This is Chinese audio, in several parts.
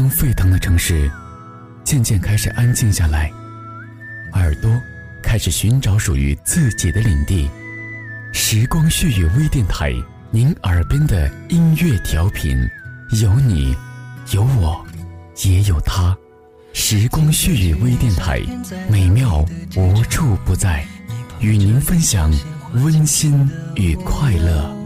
灯沸腾的城市，渐渐开始安静下来，耳朵开始寻找属于自己的领地。时光血雨微电台，您耳边的音乐调频，有你，有我，也有他。时光血雨微电台，美妙无处不在，与您分享温馨与快乐。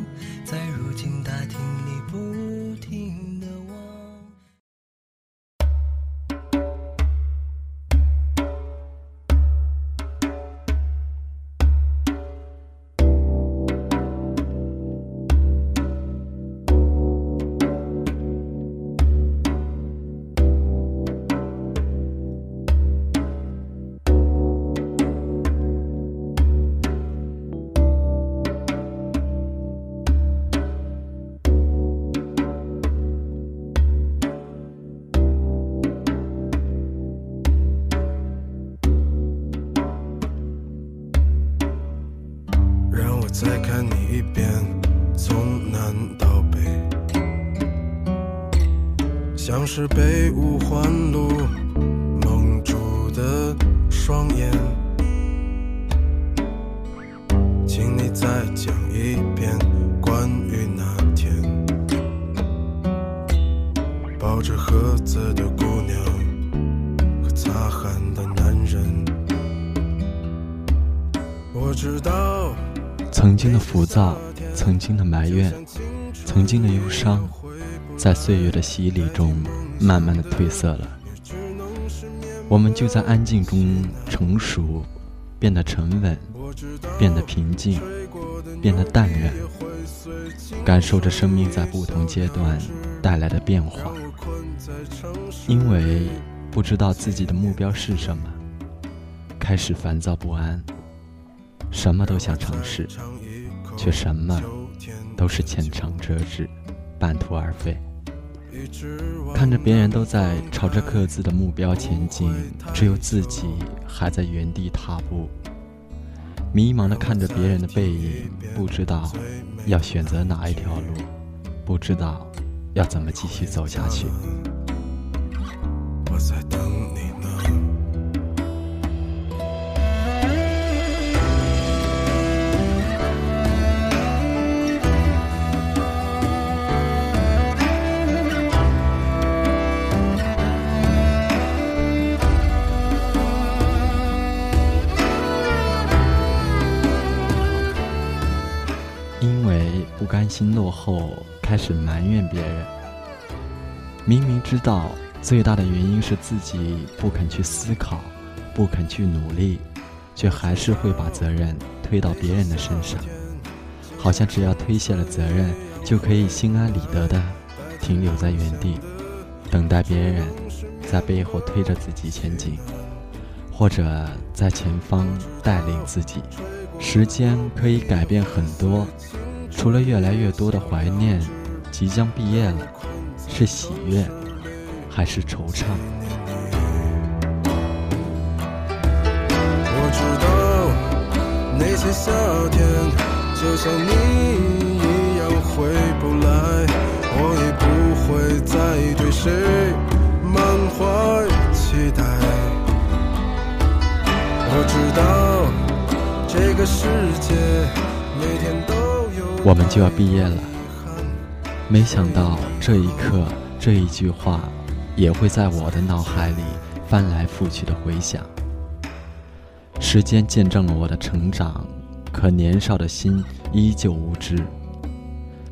是被五环路蒙住的双眼。请你再讲一遍关于那天抱着盒子的姑娘和擦汗的男人。我知道。曾经的浮躁，曾经的埋怨，曾经的忧伤，在岁月的洗礼中，慢慢的褪色了。我们就在安静中成熟，变得沉稳，变得平静，变得淡然，感受着生命在不同阶段带来的变化。因为不知道自己的目标是什么，开始烦躁不安。什么都想尝试，却什么都是浅尝辄止，半途而废。看着别人都在朝着各自的目标前进，只有自己还在原地踏步。迷茫的看着别人的背影，不知道要选择哪一条路，不知道要怎么继续走下去。心落后，开始埋怨别人。明明知道最大的原因是自己不肯去思考，不肯去努力，却还是会把责任推到别人的身上。好像只要推卸了责任，就可以心安理得的停留在原地，等待别人在背后推着自己前进，或者在前方带领自己。时间可以改变很多。除了越来越多的怀念，即将毕业了，是喜悦还是惆怅？我知道那些夏天就像你一样回不来，我也不会再对谁满怀期待。我知道这个世界每天都。我们就要毕业了，没想到这一刻，这一句话，也会在我的脑海里翻来覆去的回响。时间见证了我的成长，可年少的心依旧无知。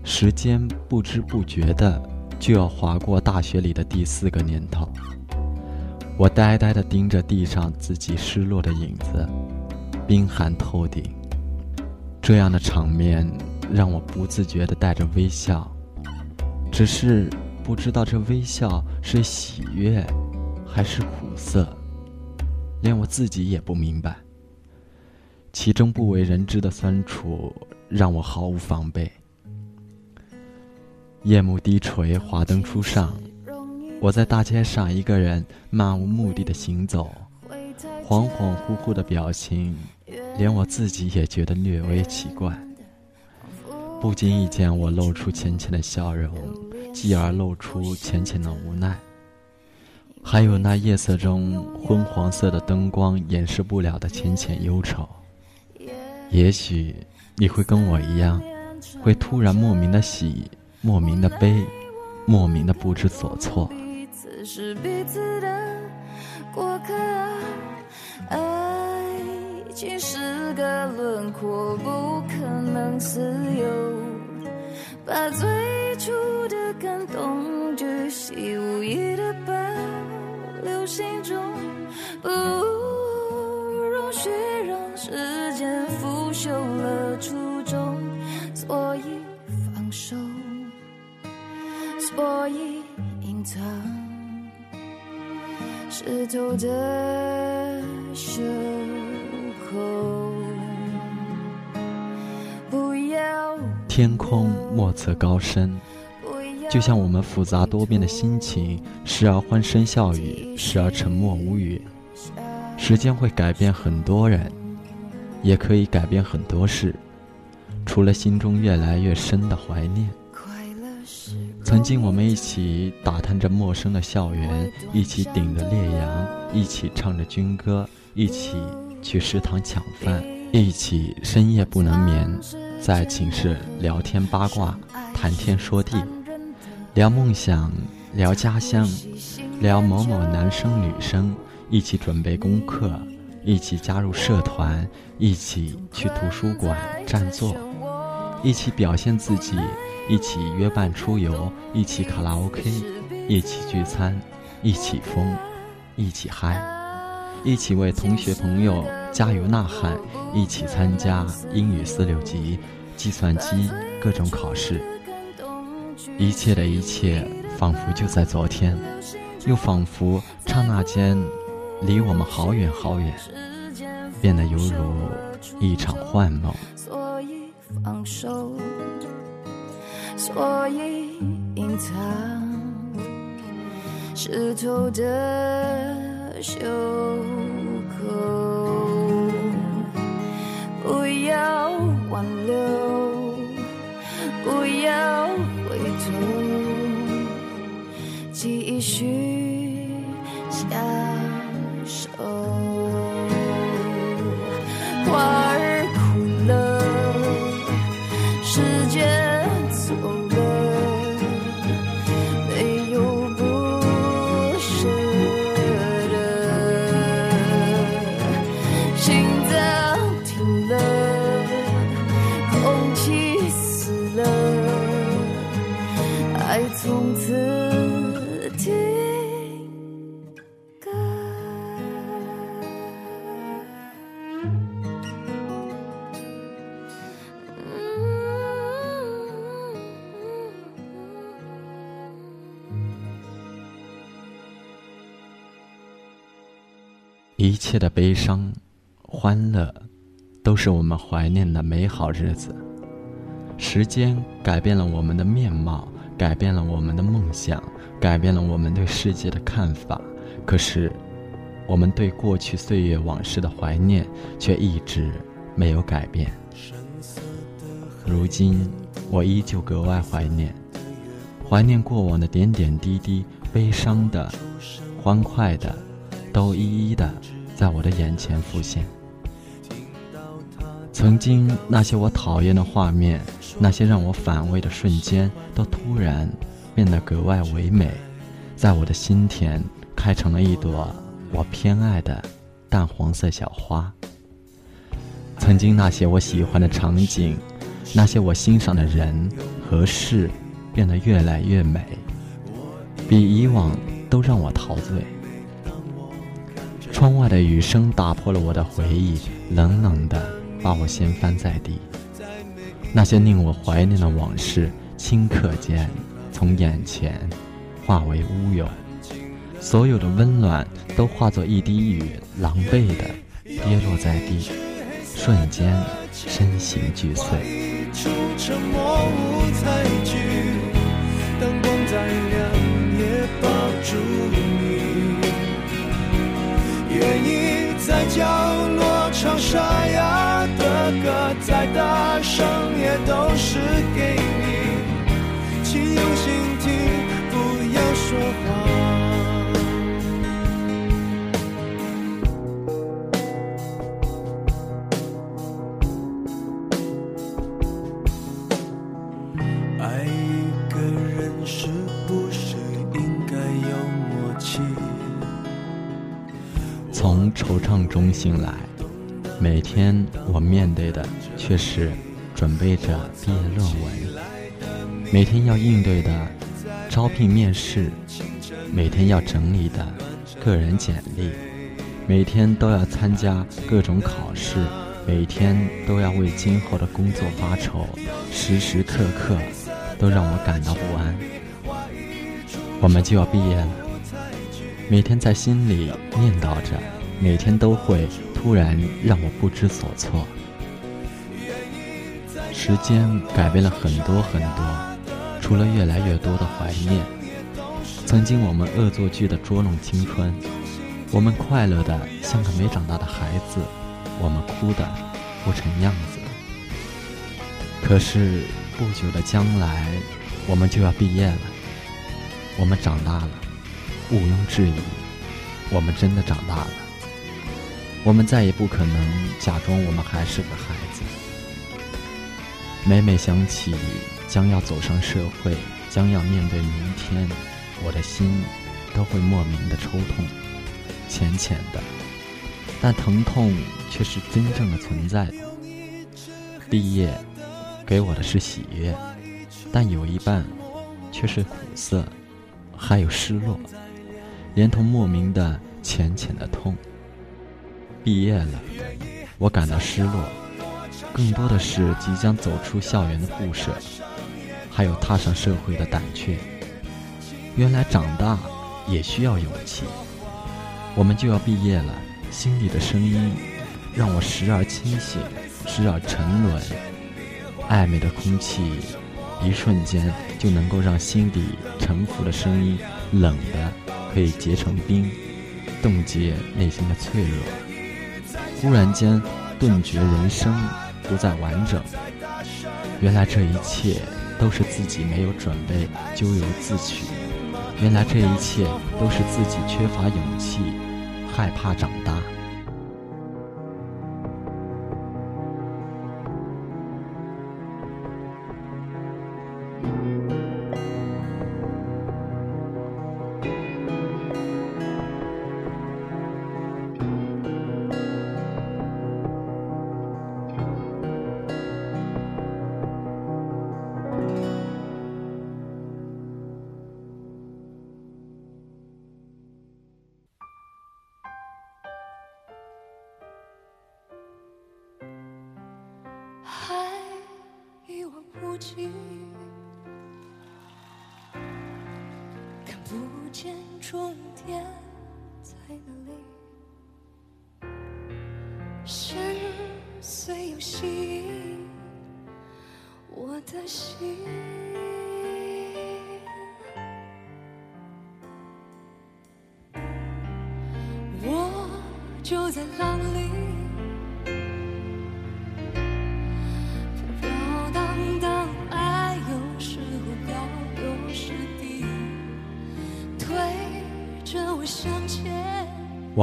时间不知不觉的就要划过大学里的第四个年头，我呆呆的盯着地上自己失落的影子，冰寒透顶。这样的场面。让我不自觉地带着微笑，只是不知道这微笑是喜悦，还是苦涩，连我自己也不明白。其中不为人知的酸楚，让我毫无防备。夜幕低垂，华灯初上，我在大街上一个人漫无目的的行走，恍恍惚惚的表情，连我自己也觉得略微奇怪。不经意间，我露出浅浅的笑容，继而露出浅浅的无奈。还有那夜色中昏黄色的灯光掩饰不了的浅浅忧愁。也许你会跟我一样，会突然莫名的喜，莫名的悲，莫名的不知所措。是彼此的过客，爱情是个轮廓，不能自由。把最初的感动巨细无遗的保留心中，不容许让时间腐朽了初衷，所以放手，所以隐藏。湿透的袖口。天空莫测高深，就像我们复杂多变的心情，时而欢声笑语，时而沉默无语。时间会改变很多人，也可以改变很多事，除了心中越来越深的怀念。曾经我们一起打探着陌生的校园，一起顶着烈阳，一起唱着军歌，一起去食堂抢饭，一起深夜不能眠，在寝室聊天八卦，谈天说地，聊梦想，聊家乡，聊某某男生女生，一起准备功课，一起加入社团，一起去图书馆占座，一起表现自己。一起约伴出游，一起卡拉 OK，一起聚餐，一起疯，一起嗨，一起为同学朋友加油呐喊，一起参加英语四六级、计算机各种考试。一切的一切，仿佛就在昨天，又仿佛刹那间离我们好远好远，变得犹如一场幻梦。所以放手。所以隐藏湿透的袖口，不要挽留，不要回头，继续相守。切的悲伤、欢乐，都是我们怀念的美好日子。时间改变了我们的面貌，改变了我们的梦想，改变了我们对世界的看法。可是，我们对过去岁月往事的怀念却一直没有改变。如今，我依旧格外怀念，怀念过往的点点滴滴，悲伤的、欢快的。都一一的在我的眼前浮现。曾经那些我讨厌的画面，那些让我反胃的瞬间，都突然变得格外唯美，在我的心田开成了一朵我偏爱的淡黄色小花。曾经那些我喜欢的场景，那些我欣赏的人和事，变得越来越美，比以往都让我陶醉。窗外的雨声打破了我的回忆，冷冷的把我掀翻在地。那些令我怀念的往事，顷刻间从眼前化为乌有，所有的温暖都化作一滴雨，狼狈的跌落在地，瞬间身形俱碎。梦中醒来，每天我面对的却是准备着毕业论文，每天要应对的招聘面试，每天要整理的个人简历，每天都要参加各种考试，每天都要为今后的工作发愁，时时刻刻都让我感到不安。我们就要毕业了，每天在心里念叨着。每天都会突然让我不知所措。时间改变了很多很多，除了越来越多的怀念。曾经我们恶作剧的捉弄青春，我们快乐的像个没长大的孩子，我们哭的不成样子。可是不久的将来，我们就要毕业了，我们长大了，毋庸置疑，我们真的长大了。我们再也不可能假装我们还是个孩子。每每想起将要走上社会，将要面对明天，我的心都会莫名的抽痛，浅浅的，但疼痛却是真正的存在。毕业给我的是喜悦，但有一半却是苦涩，还有失落，连同莫名的浅浅的痛。毕业了，我感到失落，更多的是即将走出校园的不舍，还有踏上社会的胆怯。原来长大也需要勇气。我们就要毕业了，心里的声音让我时而清醒，时而沉沦。暧昧的空气，一瞬间就能够让心底沉浮的声音冷的可以结成冰，冻结内心的脆弱。忽然间，顿觉人生不再完整。原来这一切都是自己没有准备，咎由自取。原来这一切都是自己缺乏勇气，害怕长大。不见终点在哪里，深邃又细我的心，我就在浪里。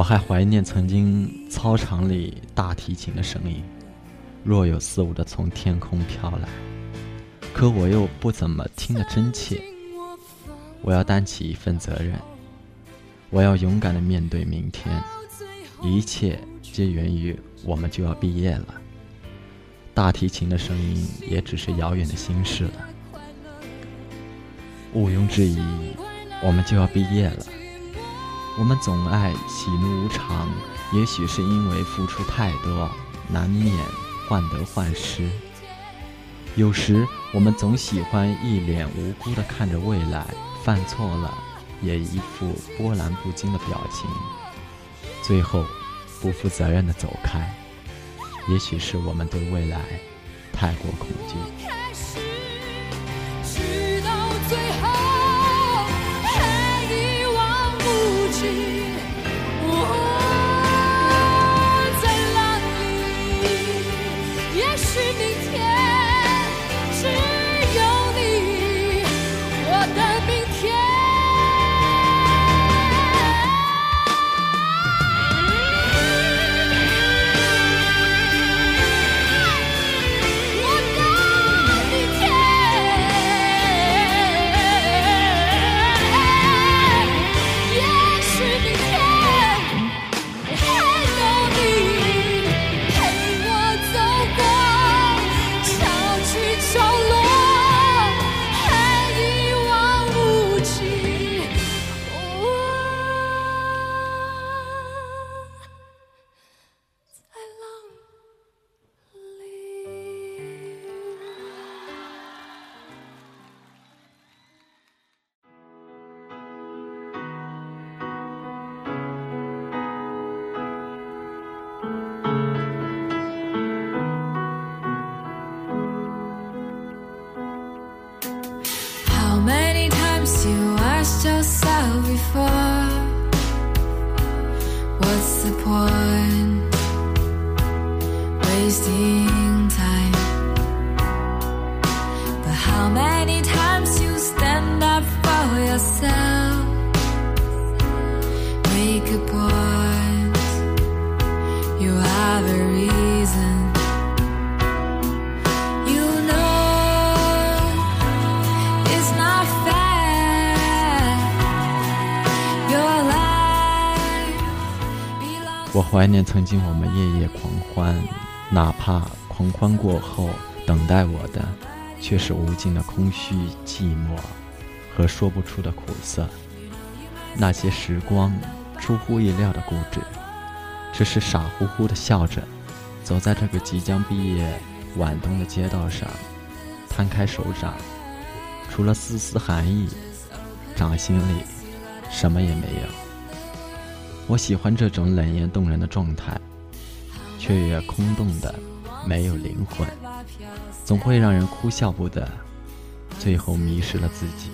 我还怀念曾经操场里大提琴的声音，若有似无的从天空飘来，可我又不怎么听得真切。我要担起一份责任，我要勇敢的面对明天，一切皆源于我们就要毕业了。大提琴的声音也只是遥远的心事了。毋庸置疑，我们就要毕业了。我们总爱喜怒无常，也许是因为付出太多，难免患得患失。有时我们总喜欢一脸无辜地看着未来，犯错了也一副波澜不惊的表情，最后不负责任地走开。也许是我们对未来太过恐惧。怀念曾经我们夜夜狂欢，哪怕狂欢过后，等待我的却是无尽的空虚、寂寞和说不出的苦涩。那些时光出乎意料的固执，只是傻乎乎的笑着，走在这个即将毕业晚冬的街道上，摊开手掌，除了丝丝寒意，掌心里什么也没有。我喜欢这种冷艳动人的状态，却也空洞的，没有灵魂，总会让人哭笑不得，最后迷失了自己。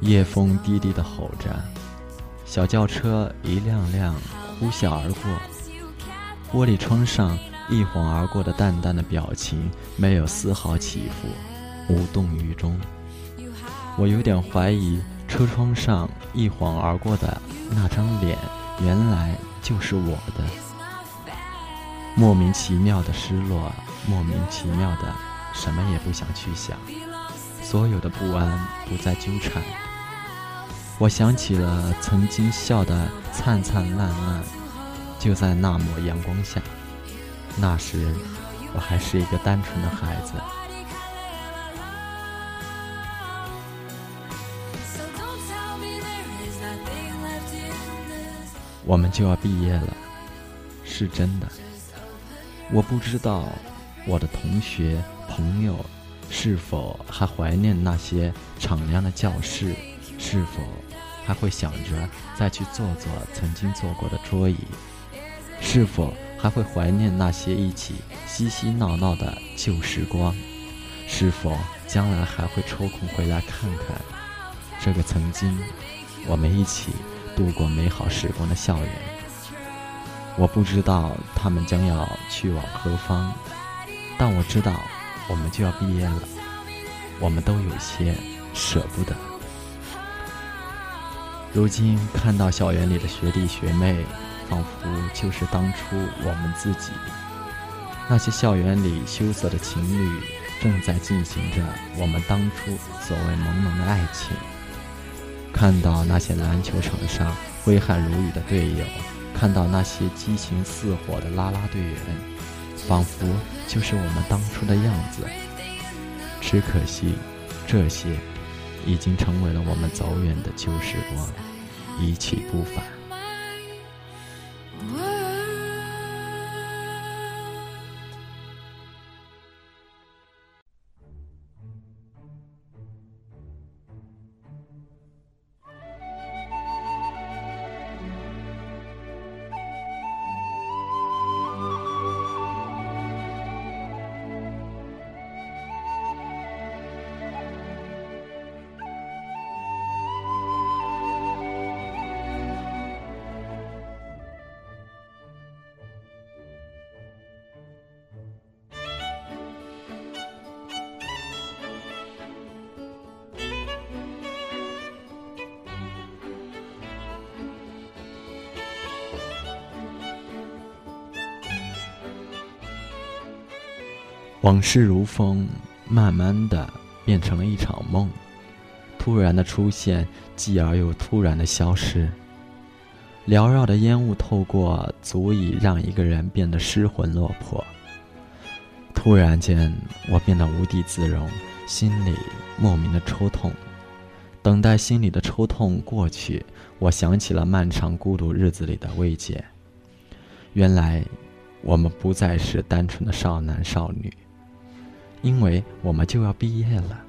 夜风低低的吼着，小轿车一辆辆呼啸而过，玻璃窗上一晃而过的淡淡的表情，没有丝毫起伏，无动于衷。我有点怀疑，车窗上一晃而过的那张脸，原来就是我的。莫名其妙的失落，莫名其妙的什么也不想去想，所有的不安不再纠缠。我想起了曾经笑得灿灿烂烂，就在那抹阳光下。那时，我还是一个单纯的孩子。我们就要毕业了，是真的。我不知道我的同学朋友是否还怀念那些敞亮的教室，是否还会想着再去坐坐曾经坐过的桌椅，是否还会怀念那些一起嬉嬉闹闹的旧时光，是否将来还会抽空回来看看这个曾经我们一起度过美好时光的校园。我不知道他们将要去往何方，但我知道我们就要毕业了，我们都有些舍不得。如今看到校园里的学弟学妹，仿佛就是当初我们自己。那些校园里羞涩的情侣，正在进行着我们当初所谓朦胧的爱情。看到那些篮球场上挥汗如雨的队友，看到那些激情似火的啦啦队员，仿佛就是我们当初的样子。只可惜，这些已经成为了我们走远的旧时光，一去不返。往事如风，慢慢的变成了一场梦，突然的出现，继而又突然的消失。缭绕的烟雾透过，足以让一个人变得失魂落魄。突然间，我变得无地自容，心里莫名的抽痛。等待心里的抽痛过去，我想起了漫长孤独日子里的慰藉。原来，我们不再是单纯的少男少女。因为我们就要毕业了，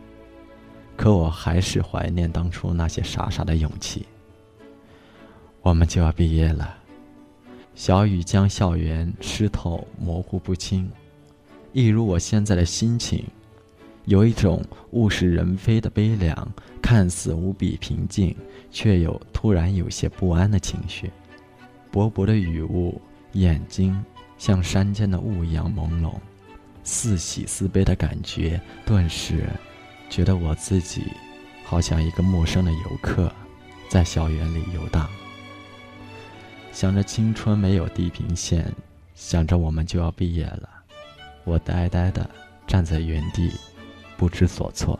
可我还是怀念当初那些傻傻的勇气。我们就要毕业了，小雨将校园湿透，模糊不清，一如我现在的心情，有一种物是人非的悲凉，看似无比平静，却又突然有些不安的情绪。薄薄的雨雾，眼睛像山间的雾一样朦胧。似喜似悲的感觉，顿时觉得我自己好像一个陌生的游客，在校园里游荡。想着青春没有地平线，想着我们就要毕业了，我呆呆的站在原地，不知所措。